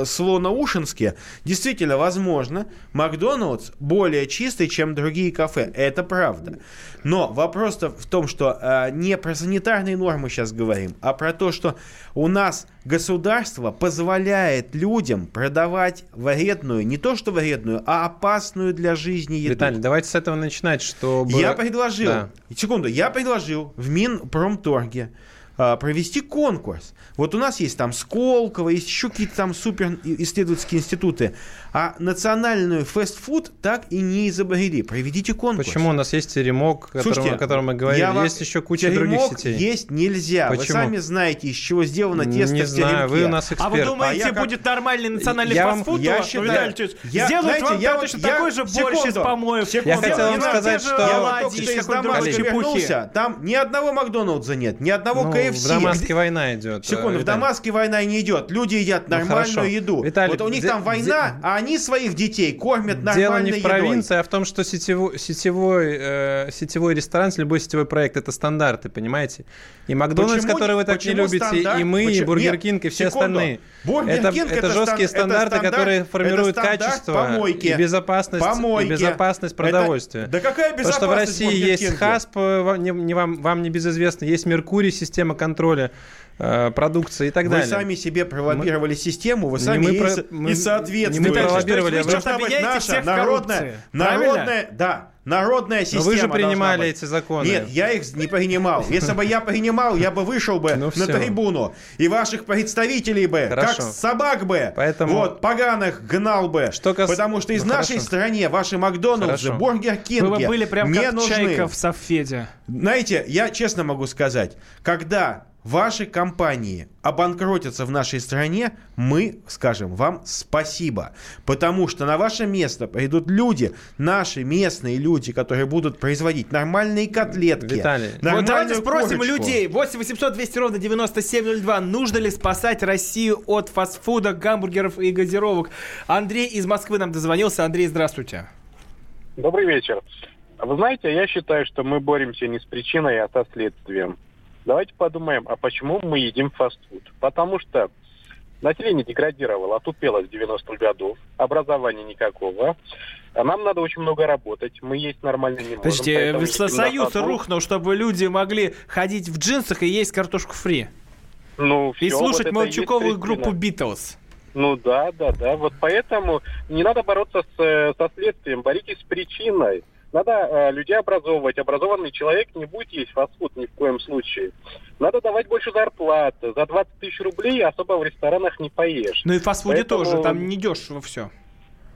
Слонаушинске, действительно, возможно, Макдональдс более чистый, чем другие кафе. Это правда. Но вопрос в том, что э, не про санитарные нормы сейчас говорим, а про то, что у нас государство позволяет людям продавать вредную, не то что вредную, а опасную для жизни еду. Виталий, давайте с этого начинать, чтобы... Я предложил, да. секунду, я предложил в Минпромторге провести конкурс. Вот у нас есть там Сколково, есть еще какие-то там супер исследовательские институты. А национальную фастфуд так и не изобрели. Проведите конкурс. Почему? У нас есть теремок, Слушайте, о котором мы говорили. Я есть еще куча других сетей. есть нельзя. Почему? Вы сами знаете, из чего сделано тесто не в знаю, вы у нас эксперт. А вы думаете, а будет как... нормальный национальный я фастфуд? Я считаю, я, сделают знаете, вам я точно я, такой же борщ из помоев. Я хотел вам сказать, что... Я только что из Дамаска вернулся, там ни одного Макдоналдса нет, ни одного ну, КФС. В Дамаске война идет. Секунду, в Дамаске война не идет. Люди едят ну, нормальную еду. Вот у них там война, а они своих детей кормят нормальной Дело не в едой. провинции, а в том, что сетевой, сетевой, э, сетевой ресторан, любой сетевой проект – это стандарты, понимаете? И Макдональдс, почему, который вы так не любите, стандарт? и мы, почему? и Бургер Кинг, и все секунду. остальные. Это, это, это жесткие это стандарты, стандарт, которые формируют качество помойки. и безопасность, помойки. и безопасность продовольствия. Это, да какая безопасность Потому что в России есть ХАССП, вам не, не вам, вам не безызвестно, есть Меркурий, система контроля э, продукции и так вы далее. Вы сами себе пролоббировали мы... систему, вы сами не мы про... мы... и соответствуете. Не мы пролоббировали, вы быть наша народная, народная, да, народная система. Но вы же принимали эти законы. Нет, я их не принимал. Если бы я принимал, я бы вышел бы ну, на трибуну и ваших представителей бы, Хорошо. как собак бы, Поэтому... вот, поганых гнал бы. Что кас... Потому что из ну, нашей стране ваши Макдональдсы, Бургер Кинги Вы были прям не как нужны. Чайка в Софеде. Знаете, я честно могу сказать, когда ваши компании обанкротятся в нашей стране, мы скажем вам спасибо. Потому что на ваше место придут люди, наши местные люди, которые будут производить нормальные котлетки. Виталий. Вот давайте спросим корочку. людей. 8 800 200 ровно 9702. Нужно ли спасать Россию от фастфуда, гамбургеров и газировок? Андрей из Москвы нам дозвонился. Андрей, здравствуйте. Добрый вечер. Вы знаете, я считаю, что мы боремся не с причиной, а со следствием. Давайте подумаем, а почему мы едим фастфуд? Потому что население деградировало, отупело с 90-х годов, образования никакого. А нам надо очень много работать, мы есть нормально не можем. Подождите, Союз рухнул, чтобы люди могли ходить в джинсах и есть картошку фри. Ну, и все, слушать вот молчуковую группу Битлз. Ну да, да, да. Вот поэтому не надо бороться с, э, со следствием, боритесь с причиной. Надо э, людей образовывать. Образованный человек не будет есть фастфуд ни в коем случае. Надо давать больше зарплат. За 20 тысяч рублей особо в ресторанах не поешь. Ну и в фастфуде Поэтому... тоже, там не дешево все.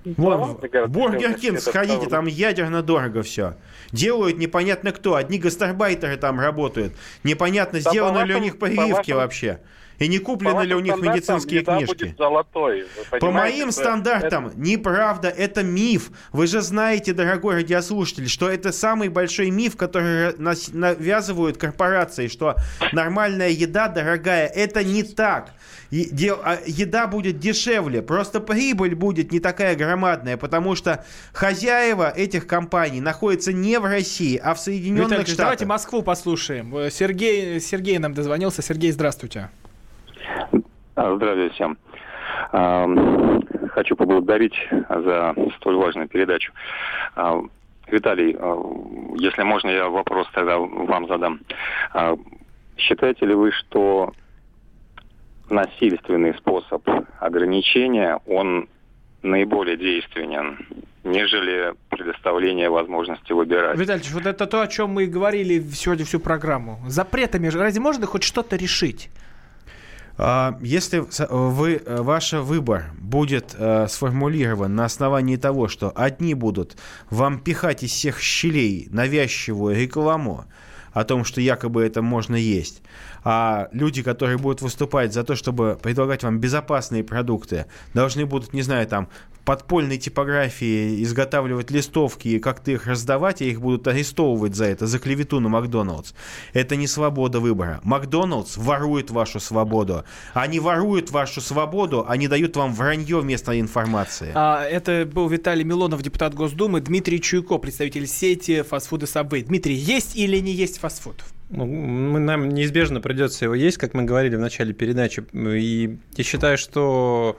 Вот, в Бургер Кинг сходите, там ядерно дорого все. Делают непонятно кто. Одни гастарбайтеры там работают. Непонятно, да сделаны ли у них прививки вообще. И не куплены ли у них медицинские книжки? Золотой, По моим стандартам, это... неправда, это миф. Вы же знаете, дорогой радиослушатель, что это самый большой миф, который навязывают корпорации, что нормальная еда дорогая. Это не так. А еда будет дешевле, просто прибыль будет не такая громадная, потому что хозяева этих компаний находятся не в России, а в Соединенных Виталий, Штатах. Давайте Москву послушаем. Сергей, Сергей нам дозвонился. Сергей, здравствуйте. А, здравия всем. Хочу поблагодарить за столь важную передачу. А, Виталий, а, если можно, я вопрос тогда вам задам. Считаете ли вы, что насильственный способ ограничения, он наиболее действенен, нежели предоставление возможности выбирать. Виталий, вот это то, о чем мы и говорили сегодня всю программу. Запретами разве можно хоть что-то решить? А, если вы, э, ваш выбор будет э, сформулирован на основании того, что одни будут вам пихать из всех щелей навязчивую рекламу, о том, что якобы это можно есть. А люди, которые будут выступать за то, чтобы предлагать вам безопасные продукты, должны будут, не знаю, там, подпольной типографии изготавливать листовки и как-то их раздавать, и их будут арестовывать за это, за клевету на Макдоналдс. Это не свобода выбора. Макдоналдс ворует вашу свободу. Они воруют вашу свободу, они дают вам вранье вместо информации. А, это был Виталий Милонов, депутат Госдумы, Дмитрий Чуйко, представитель сети фастфуда Subway. Дмитрий, есть или не есть фастфуд? Ну, мы, нам неизбежно придется его есть, как мы говорили в начале передачи. И я считаю, что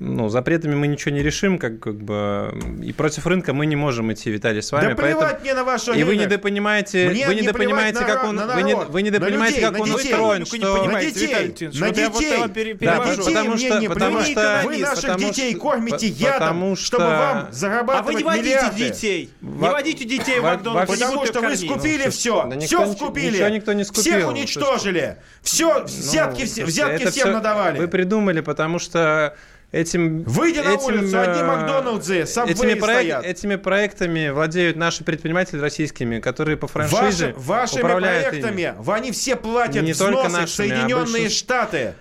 ну, запретами мы ничего не решим, как, как бы, и против рынка мы не можем идти, Виталий, с вами. Да поэтому... мне на вашу И вы недопонимаете, мне вы не недопонимаете, как он, на вы, не, вы недопонимаете, на как он людей, устроен, что... не на детей, на детей, да, на детей потому мне что, не потому что, вы наших потому детей что, кормите ядом, потому что, чтобы вам зарабатывать А вы не водите миллиарды. детей, не Во- водите детей в Макдональдс, Потому что вы скупили все, все скупили, ничего никто не скупил. всех уничтожили, все, взятки, всем надавали. Вы придумали, потому что этим... Выйди на этим, улицу, одни э, Макдональдсы, Subway этими, проек- стоят. этими проектами владеют наши предприниматели российскими, которые по франшизе Ваши, вашими управляют ими. проектами, они все платят Не взносы только в нашими, а Соединенные большинство- Штаты.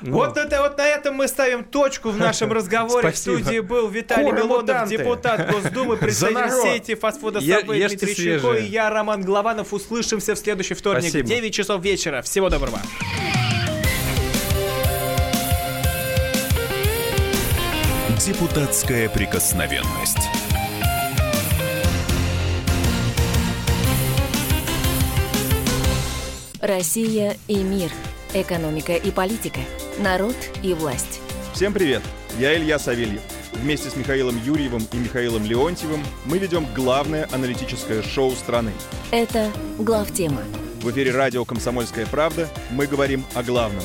Ну. Вот, это, вот на этом мы ставим точку в нашем разговоре. В студии был Виталий Куры Милонов, мутанты. депутат Госдумы, представитель сети фастфуда Е- Subway ешьте Дмитрий Чуйко и я, Роман Голованов. Услышимся в следующий вторник Спасибо. в 9 часов вечера. Всего доброго. Депутатская прикосновенность. Россия и мир. Экономика и политика. Народ и власть. Всем привет! Я Илья Савельев. Вместе с Михаилом Юрьевым и Михаилом Леонтьевым мы ведем главное аналитическое шоу страны. Это главтема. В эфире радио «Комсомольская правда» мы говорим о главном,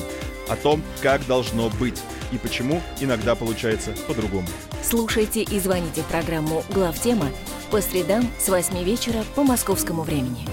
о том, как должно быть и почему иногда получается по-другому. Слушайте и звоните в программу «Главтема» по средам с 8 вечера по московскому времени.